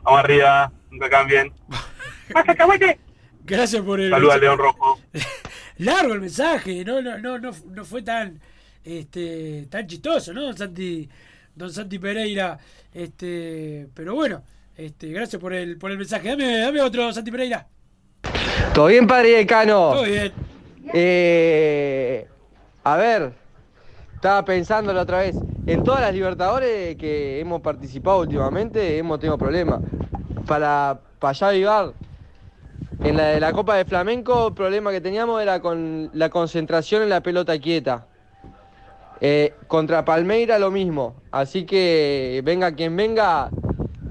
Vamos arriba, nunca cambien. Gracias por el. Saluda a León Rojo. Largo el mensaje, no, no, no, no, no fue tan, este, tan chistoso, ¿no, Don Santi, Don Santi Pereira? Este, pero bueno, este, gracias por el, por el mensaje. Dame, dame otro, Santi Pereira. ¿Todo bien, padre decano? Todo bien. Eh, a ver, estaba pensando la otra vez. En todas las Libertadores que hemos participado últimamente hemos tenido problemas. Para, para allá Vivar, en la de la Copa de Flamenco, el problema que teníamos era con la concentración en la pelota quieta. Eh, contra Palmeira lo mismo. Así que venga quien venga,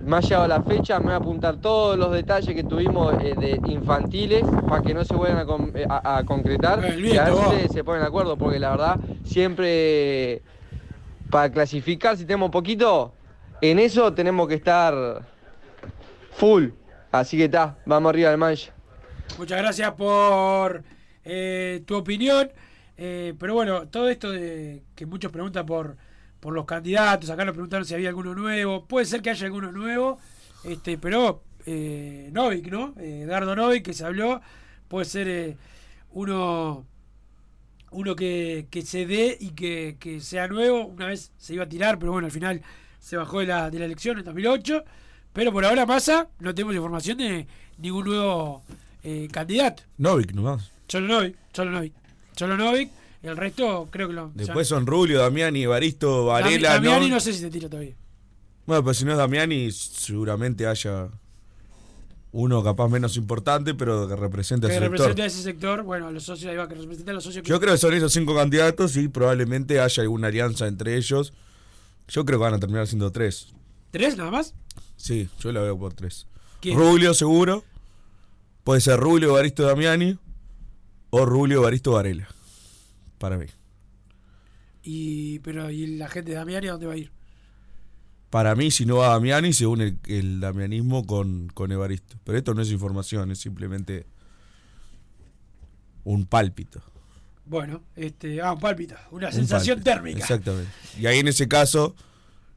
me ha llegado la fecha, me voy a apuntar todos los detalles que tuvimos eh, de infantiles para que no se vuelvan a, con- eh, a- a concretar y a ver si se, se ponen de acuerdo, porque la verdad, siempre para clasificar, si tenemos poquito, en eso tenemos que estar full. Así que está, vamos arriba del mancha. Muchas gracias por eh, tu opinión. Eh, pero bueno, todo esto de que muchos preguntan por, por los candidatos. Acá nos preguntaron si había alguno nuevo. Puede ser que haya alguno nuevo, este, pero eh, Novik, ¿no? Eh, Dardo Novik, que se habló, puede ser eh, uno uno que, que se dé y que, que sea nuevo. Una vez se iba a tirar, pero bueno, al final se bajó de la, de la elección en 2008. Pero por ahora, Massa, no tenemos información de ningún nuevo eh, candidato. Novik nomás. Solo Novik, solo Novik. Solo Novik. El resto creo que lo. Después son Rulio, Damiani, Evaristo, Dami- Varela, Damiani ¿no? no sé si se tira todavía. Bueno, pero si no es Damiani, seguramente haya uno capaz menos importante, pero que represente a ese sector. representa a ese sector, bueno, a los socios, ahí va, que representa a los socios. Yo creo que son esos cinco candidatos y probablemente haya alguna alianza entre ellos. Yo creo que van a terminar siendo tres. ¿Tres nada más? Sí, yo la veo por tres. ¿Quién? Rulio seguro. Puede ser Rulio, Evaristo, Damiani. O Rulio, Evaristo, Varela. Para mí. Y, pero, ¿y la gente de Damiani a dónde va a ir? Para mí, si no va Damiani, se une el, el damianismo con, con Evaristo. Pero esto no es información, es simplemente un pálpito. Bueno, este, ah, un pálpito, una Un sensación pálpito, térmica. Exactamente. Y ahí en ese caso,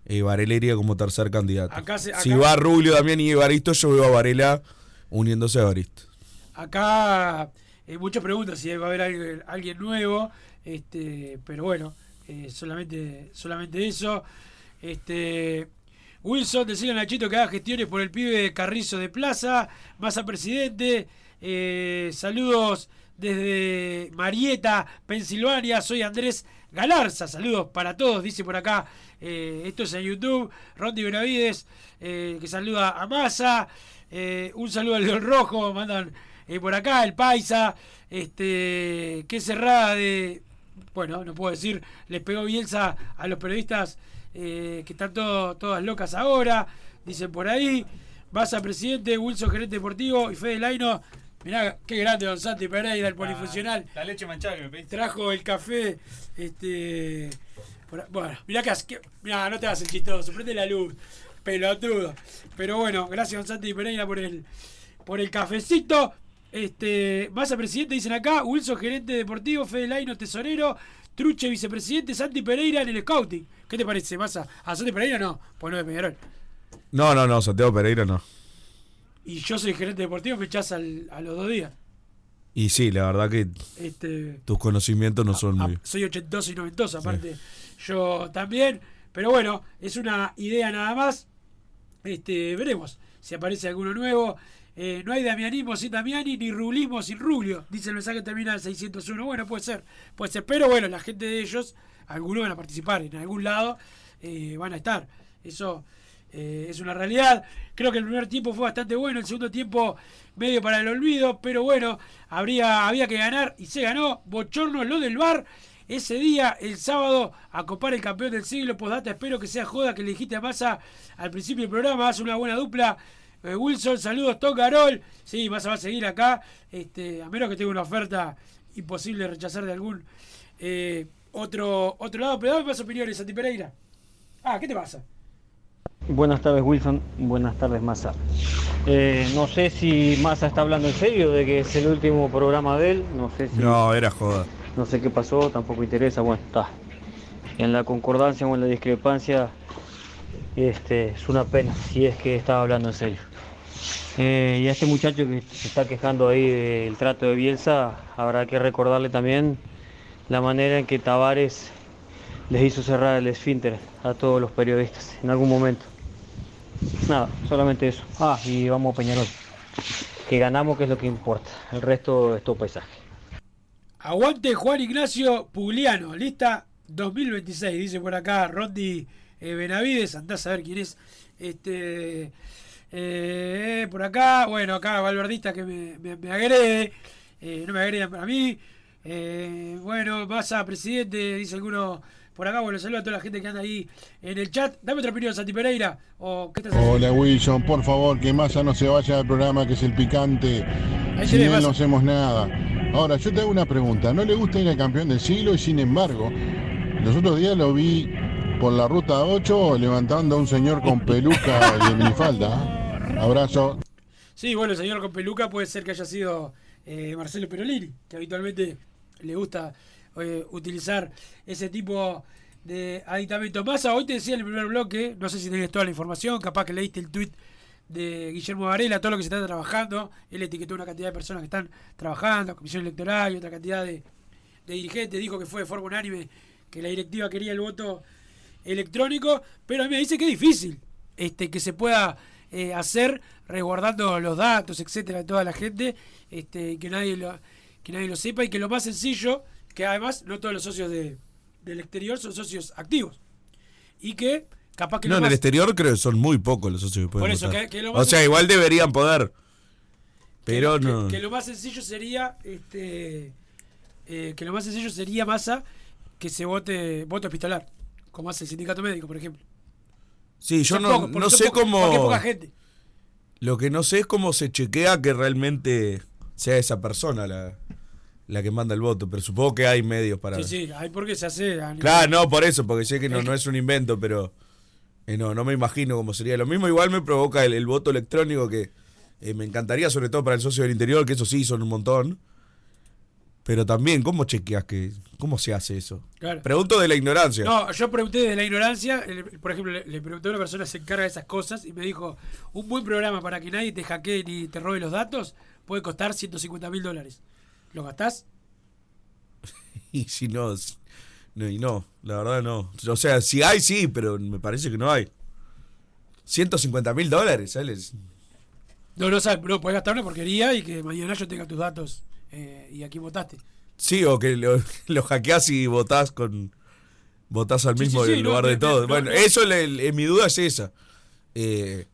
eh, Varela iría como tercer candidato. Acá se- Si va Rulio, Damiani y Evaristo, yo veo a Varela uniéndose a Evaristo. Acá eh, muchas preguntas si va a haber alguien, alguien nuevo, este, pero bueno, eh, solamente, solamente eso. Este, Wilson, decirle a Nachito que haga gestiones por el pibe de Carrizo de Plaza, Massa Presidente, eh, saludos desde Marieta, Pensilvania, soy Andrés Galarza, saludos para todos, dice por acá, eh, esto es en YouTube, Rondi Benavides, que saluda a Massa, un saludo al León Rojo, mandan por acá el Paisa, este, qué cerrada de, bueno, no puedo decir, les pegó Bielsa a los periodistas eh, que están todo- todas locas ahora, dicen por ahí, Massa Presidente, Wilson Gerente Deportivo y Fede Laino, mirá qué grande Don Santi Pereira, el polifuncional. La leche manchada que me pediste. Trajo el café, este. por- bueno, mirá que- mirá, no te hagas el chistoso, prende la luz, pelotudo. Pero bueno, gracias Don Santi Pereira por el, por el cafecito. Este, Massa presidente, dicen acá, Wilson gerente deportivo, Fede Laino tesorero, Truche vicepresidente, Santi Pereira en el scouting. ¿Qué te parece, Massa? A Santi Pereira no, pues no de Peñarol. No, no, no, Santiago Pereira no. Y yo soy gerente deportivo, me echás al- a los dos días. Y sí, la verdad que Este, tus conocimientos no son muy... soy ochentoso y noventoso, aparte yo también. Pero bueno, es una idea nada más. Este, veremos si aparece alguno nuevo. Eh, no hay damianismo sin Damiani, ni rulismo sin Rulio. Dice el mensaje que termina en 601. Bueno, puede ser, puede ser. Pero bueno, la gente de ellos, algunos van a participar en algún lado, eh, van a estar. Eso eh, es una realidad. Creo que el primer tiempo fue bastante bueno, el segundo tiempo medio para el olvido, pero bueno, habría, había que ganar y se ganó. Bochorno lo del bar. Ese día, el sábado, a copar el campeón del siglo. Postdata, espero que sea joda que le dijiste a Massa al principio del programa. Hace una buena dupla. Eh, Wilson, saludos, Tocarol. Sí, Massa va a seguir acá. Este, a menos que tenga una oferta imposible de rechazar de algún eh, otro, otro lado. Pero dame más opiniones, Santi Pereira. Ah, ¿qué te pasa? Buenas tardes Wilson, buenas tardes Massa. Eh, no sé si Massa está hablando en serio de que es el último programa de él, no sé si... No, era joda. No sé qué pasó, tampoco interesa, bueno, está. En la concordancia o en la discrepancia, este, es una pena si es que estaba hablando en serio. Eh, y a este muchacho que se está quejando ahí del trato de Bielsa, habrá que recordarle también la manera en que Tavares les hizo cerrar el esfínter a todos los periodistas en algún momento. Nada, solamente eso. Ah, y vamos a Peñarol. Que ganamos, que es lo que importa. El resto es todo paisaje. Aguante Juan Ignacio Pugliano, lista 2026, dice por acá Rondi eh, Benavides, andás a ver quién es. Este eh, por acá, bueno, acá Valverdista que me, me, me agrede, eh, no me agredan para mí. Eh, bueno, Massa, presidente, dice alguno por acá, bueno, saludo a toda la gente que anda ahí en el chat. Dame otra opinión, Santi Pereira. O, ¿qué estás haciendo? Hola Wilson, por favor, que Massa no se vaya del programa que es el picante. Ahí Sin él no hacemos nada. Ahora, yo te hago una pregunta. ¿No le gusta ir al campeón del siglo? Y sin embargo, los otros días lo vi por la ruta 8 levantando a un señor con peluca y minifalda. Abrazo. Sí, bueno, el señor con peluca puede ser que haya sido eh, Marcelo Perolini, que habitualmente le gusta eh, utilizar ese tipo de aditamento. Massa, hoy te decía en el primer bloque, no sé si tenés toda la información, capaz que leíste el tweet de Guillermo Varela, todo lo que se está trabajando. Él etiquetó una cantidad de personas que están trabajando, comisión electoral y otra cantidad de, de dirigentes. Dijo que fue de forma unánime que la directiva quería el voto electrónico, pero a mí me dice que es difícil este, que se pueda eh, hacer resguardando los datos, etcétera, de toda la gente, este, que nadie lo, que nadie lo sepa y que lo más sencillo, que además no todos los socios de, del exterior son socios activos y que capaz que No, en el exterior creo que son muy pocos los socios que pueden Por eso, votar. que- que lo O sea, igual deberían poder. Pero que, no. que lo más sencillo sería este eh, que lo más sencillo sería masa que se vote voto epistolar como hace el sindicato médico por ejemplo Sí, yo Son no, pocos, no sé cómo. poca gente Lo que no sé es cómo se chequea que realmente sea esa persona la, la que manda el voto. Pero supongo que hay medios para. sí sí hay porque se hace Claro, no, por eso, porque sé que no, Es no es un invento, pero eh, no, no me imagino cómo sería. Lo mismo igual me provoca el, el voto electrónico que eh, me encantaría, sobre todo para el socio del interior, que eso sí son un montón. Pero también, ¿cómo chequeas que, cómo se hace eso? Claro. Pregunto de la ignorancia. No, yo pregunté de la ignorancia, por ejemplo, le, pregunté a una persona que se encarga de esas cosas y me dijo, un buen programa para que nadie te hackee ni te robe los datos puede costar 150 mil dólares. ¿Lo gastás? Y si no, y no, la verdad no. O sea, si hay, sí, pero me parece que no hay. 150 mil dólares, ¿sales? No, no, sabes, no, puedes gastar una porquería y que mañana yo tenga tus datos eh, y aquí votaste. Sí, o que lo, lo hackeás y votás con. Votás al mismo sí, sí, en no, lugar de me- todo. me- bueno, no, no. eso le- le- mi duda es esa. Eh,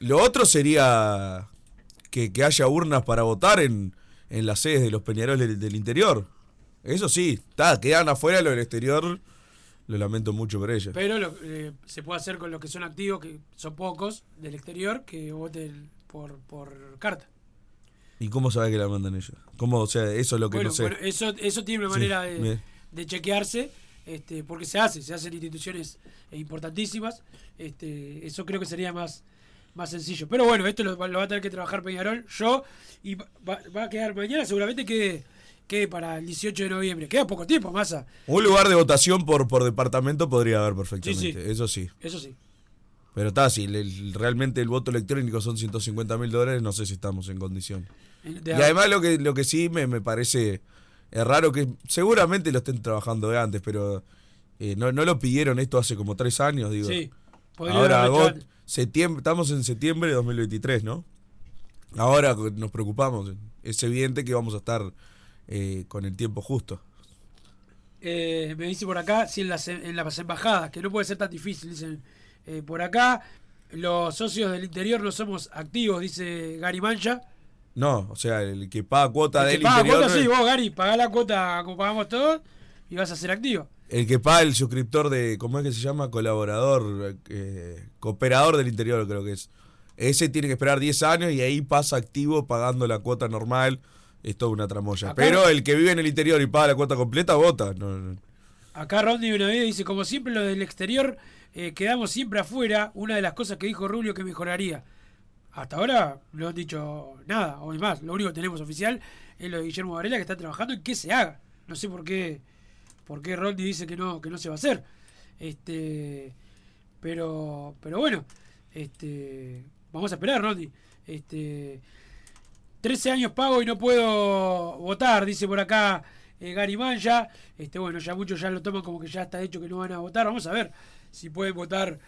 lo otro sería que, que haya urnas para votar en, en las sedes de los Peñaroles del, del interior. Eso sí, está, quedan afuera lo del exterior. Lo lamento mucho por ellos. Pero lo- eh, se puede hacer con los que son activos, que son pocos del exterior, que voten por, por carta. ¿Y cómo sabe que la mandan ellos? ¿Cómo, o sea, eso es lo que bueno, no sé. bueno, eso, eso tiene una Sí, manera de, chequearse, este, porque se hace, se hacen instituciones importantísimas. Este, eso creo que sería más, más sencillo. Pero bueno, esto lo, va- lo va a tener que trabajar Peñarol, yo, y va, a quedar mañana, seguramente quede, quede para el 18 de noviembre. Queda poco tiempo, masa. Un lugar de votación por, por departamento podría haber perfectamente. Sí, sí. Eso sí. Eso sí. Pero está, si el- realmente el voto electrónico son 150 mil dólares, no sé si estamos en condiciones. Y además lo que, lo que sí me, me parece es raro que seguramente lo estén trabajando de antes, pero eh, no, no lo pidieron esto hace como tres años, digo. Sí, Ahora agot- septiembre, estamos en septiembre de 2023, ¿no? Ahora nos preocupamos. Es evidente que vamos a estar eh, con el tiempo justo. Eh, me dice por acá, sí, en las, en las embajadas, que no puede ser tan difícil, dicen por acá. Los socios del interior no somos activos, dice Gary Mancha. No, o sea, el que paga cuota El que del paga interior. cuota, no sí, vos, Gary, pagá la cuota como pagamos todos y vas a ser activo. El que paga el suscriptor de, ¿cómo es que se llama? Colaborador, eh, cooperador del interior creo que es. Ese tiene que esperar 10 años y ahí pasa activo pagando la cuota normal. Es toda una tramoya. Acá- Pero el que vive en el interior y paga la cuota completa, vota. No, no. Acá Rodney Benavides dice, como siempre lo del exterior, eh, quedamos siempre afuera. Una de las cosas que dijo Rubio que mejoraría. Hasta ahora no han dicho nada, o más, lo único que tenemos oficial es lo de Guillermo Varela que está trabajando en que se haga. No sé por qué, por qué Rodney dice que no, que no se va a hacer. Este, pero, pero bueno, este, vamos a esperar, Rodney. Este, 13 años pago y no puedo votar, dice por acá eh, Gary Mancha. Este, bueno, ya muchos ya lo toman como que ya está hecho que no van a votar. Vamos a ver si pueden votar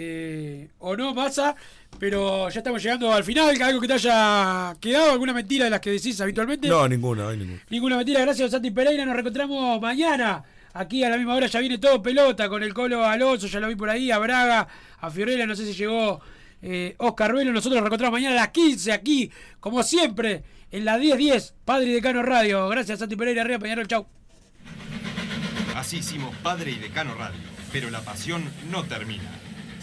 eh, o no, masa. Pero ya estamos llegando al final. ¿Algo que te haya quedado? ¿Alguna mentira de las que decís habitualmente? No, ninguna, no hay ninguna. Ninguna mentira, gracias Santi Pereira. Nos reencontramos mañana. Aquí a la misma hora ya viene todo pelota con el Colo Alonso, ya lo vi por ahí, a Braga, a Fiorella, no sé si llegó eh, Oscar Ruelo. Nosotros nos reencontramos mañana a las 15 aquí, como siempre, en la 1010, Padre y Decano Radio. Gracias Santi Pereira, arriba Peñarol, chau. Así hicimos Padre y Decano Radio, pero la pasión no termina.